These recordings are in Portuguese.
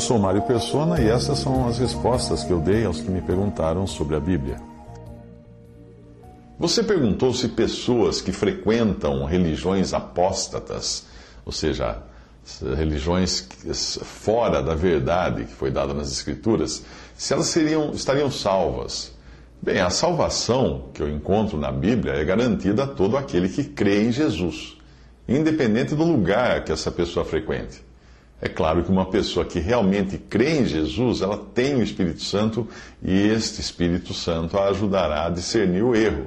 Eu sou Mário Persona e essas são as respostas que eu dei aos que me perguntaram sobre a Bíblia. Você perguntou se pessoas que frequentam religiões apóstatas, ou seja, religiões fora da verdade que foi dada nas Escrituras, se elas seriam, estariam salvas. Bem, a salvação que eu encontro na Bíblia é garantida a todo aquele que crê em Jesus, independente do lugar que essa pessoa frequente. É claro que uma pessoa que realmente crê em Jesus, ela tem o Espírito Santo e este Espírito Santo a ajudará a discernir o erro.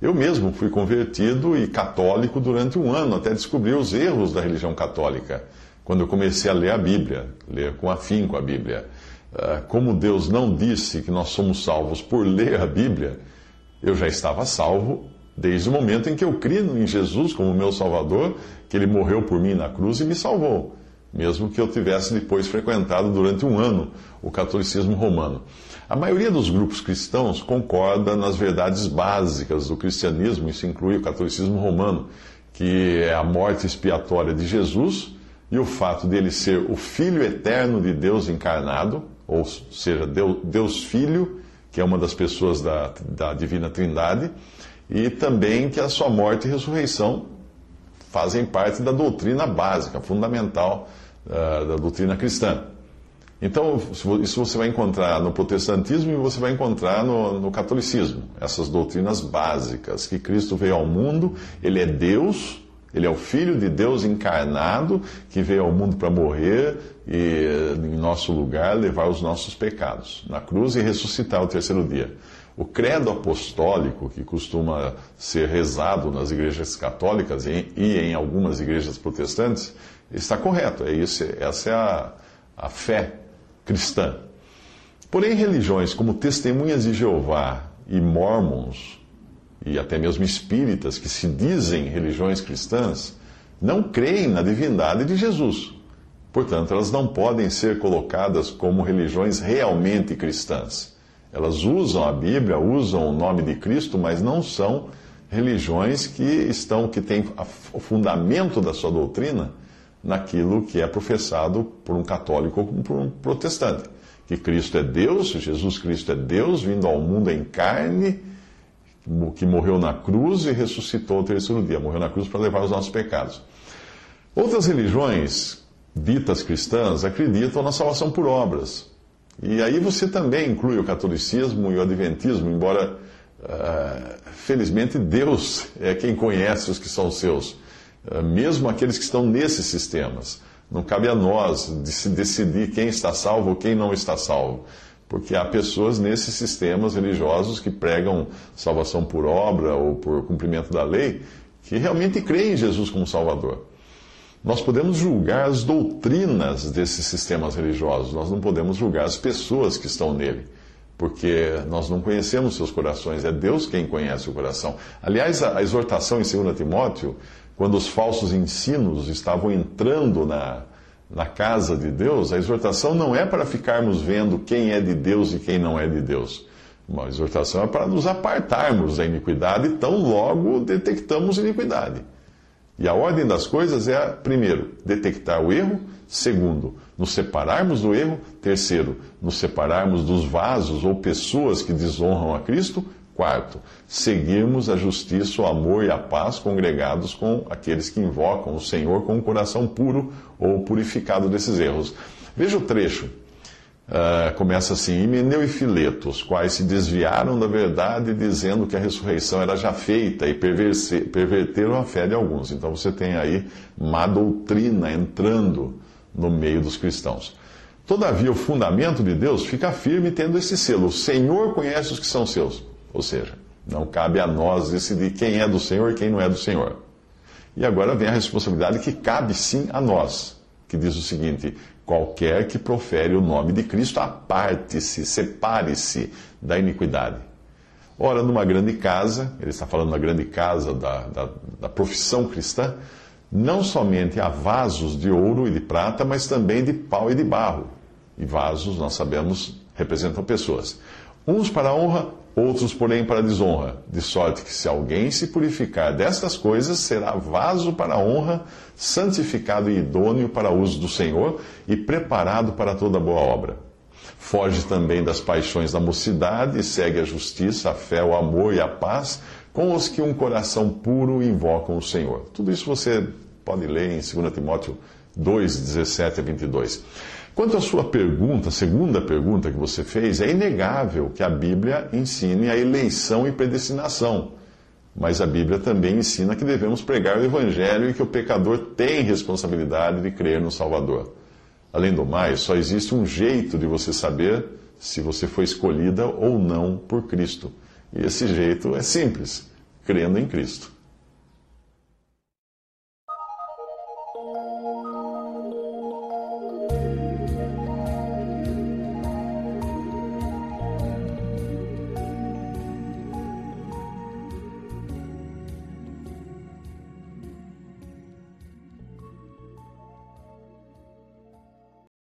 Eu mesmo fui convertido e católico durante um ano, até descobrir os erros da religião católica, quando eu comecei a ler a Bíblia, ler com afinco a Bíblia. Ah, como Deus não disse que nós somos salvos por ler a Bíblia, eu já estava salvo desde o momento em que eu criei em Jesus como meu Salvador, que Ele morreu por mim na cruz e me salvou mesmo que eu tivesse depois frequentado durante um ano o catolicismo romano. A maioria dos grupos cristãos concorda nas verdades básicas do cristianismo, isso inclui o catolicismo romano, que é a morte expiatória de Jesus e o fato dele ser o Filho eterno de Deus encarnado, ou seja, Deus Filho, que é uma das pessoas da, da Divina Trindade, e também que a sua morte e ressurreição fazem parte da doutrina básica, fundamental uh, da doutrina cristã. Então, isso você vai encontrar no protestantismo e você vai encontrar no, no, catolicismo. Essas doutrinas básicas, que Cristo veio ao mundo, Ele é Deus, Ele é o Filho de Deus encarnado, que veio ao mundo para morrer e, em nosso lugar, levar os nossos pecados na cruz e ressuscitar o terceiro dia. O credo apostólico, que costuma ser rezado nas igrejas católicas e em algumas igrejas protestantes, está correto. É isso, essa é a, a fé cristã. Porém, religiões como Testemunhas de Jeová e Mormons, e até mesmo espíritas, que se dizem religiões cristãs, não creem na divindade de Jesus. Portanto, elas não podem ser colocadas como religiões realmente cristãs. Elas usam a Bíblia, usam o nome de Cristo, mas não são religiões que estão que têm o fundamento da sua doutrina naquilo que é professado por um católico ou por um protestante. Que Cristo é Deus, Jesus Cristo é Deus, vindo ao mundo em carne, que morreu na cruz e ressuscitou ao terceiro dia. Morreu na cruz para levar os nossos pecados. Outras religiões ditas cristãs acreditam na salvação por obras. E aí você também inclui o catolicismo e o adventismo, embora, uh, felizmente, Deus é quem conhece os que são seus, uh, mesmo aqueles que estão nesses sistemas. Não cabe a nós decidir quem está salvo ou quem não está salvo. Porque há pessoas nesses sistemas religiosos que pregam salvação por obra ou por cumprimento da lei, que realmente creem em Jesus como Salvador. Nós podemos julgar as doutrinas desses sistemas religiosos, nós não podemos julgar as pessoas que estão nele, porque nós não conhecemos seus corações, é Deus quem conhece o coração. Aliás, a exortação em 2 Timóteo, quando os falsos ensinos estavam entrando na, na casa de Deus, a exortação não é para ficarmos vendo quem é de Deus e quem não é de Deus. Uma exortação é para nos apartarmos da iniquidade, tão logo detectamos iniquidade. E a ordem das coisas é, primeiro, detectar o erro, segundo, nos separarmos do erro, terceiro, nos separarmos dos vasos ou pessoas que desonram a Cristo, quarto, seguirmos a justiça, o amor e a paz congregados com aqueles que invocam o Senhor com um coração puro ou purificado desses erros. Veja o trecho Uh, começa assim: Himeneu e Fileto, os quais se desviaram da verdade, dizendo que a ressurreição era já feita e perverteram a fé de alguns. Então você tem aí má doutrina entrando no meio dos cristãos. Todavia, o fundamento de Deus fica firme tendo esse selo: o Senhor conhece os que são seus. Ou seja, não cabe a nós decidir quem é do Senhor e quem não é do Senhor. E agora vem a responsabilidade que cabe sim a nós, que diz o seguinte: qualquer que profere o nome de Cristo, aparte-se, separe-se da iniquidade. Ora, numa grande casa, ele está falando na grande casa da, da, da profissão cristã, não somente há vasos de ouro e de prata, mas também de pau e de barro. E vasos, nós sabemos, representam pessoas. Uns para a honra, outros, porém, para a desonra. De sorte que, se alguém se purificar destas coisas, será vaso para a honra, santificado e idôneo para o uso do Senhor e preparado para toda boa obra. Foge também das paixões da mocidade e segue a justiça, a fé, o amor e a paz com os que um coração puro invocam o Senhor. Tudo isso você pode ler em 2 Timóteo 2, 17 a 22. Quanto à sua pergunta, segunda pergunta que você fez, é inegável que a Bíblia ensine a eleição e predestinação. Mas a Bíblia também ensina que devemos pregar o Evangelho e que o pecador tem responsabilidade de crer no Salvador. Além do mais, só existe um jeito de você saber se você foi escolhida ou não por Cristo. E esse jeito é simples: crendo em Cristo.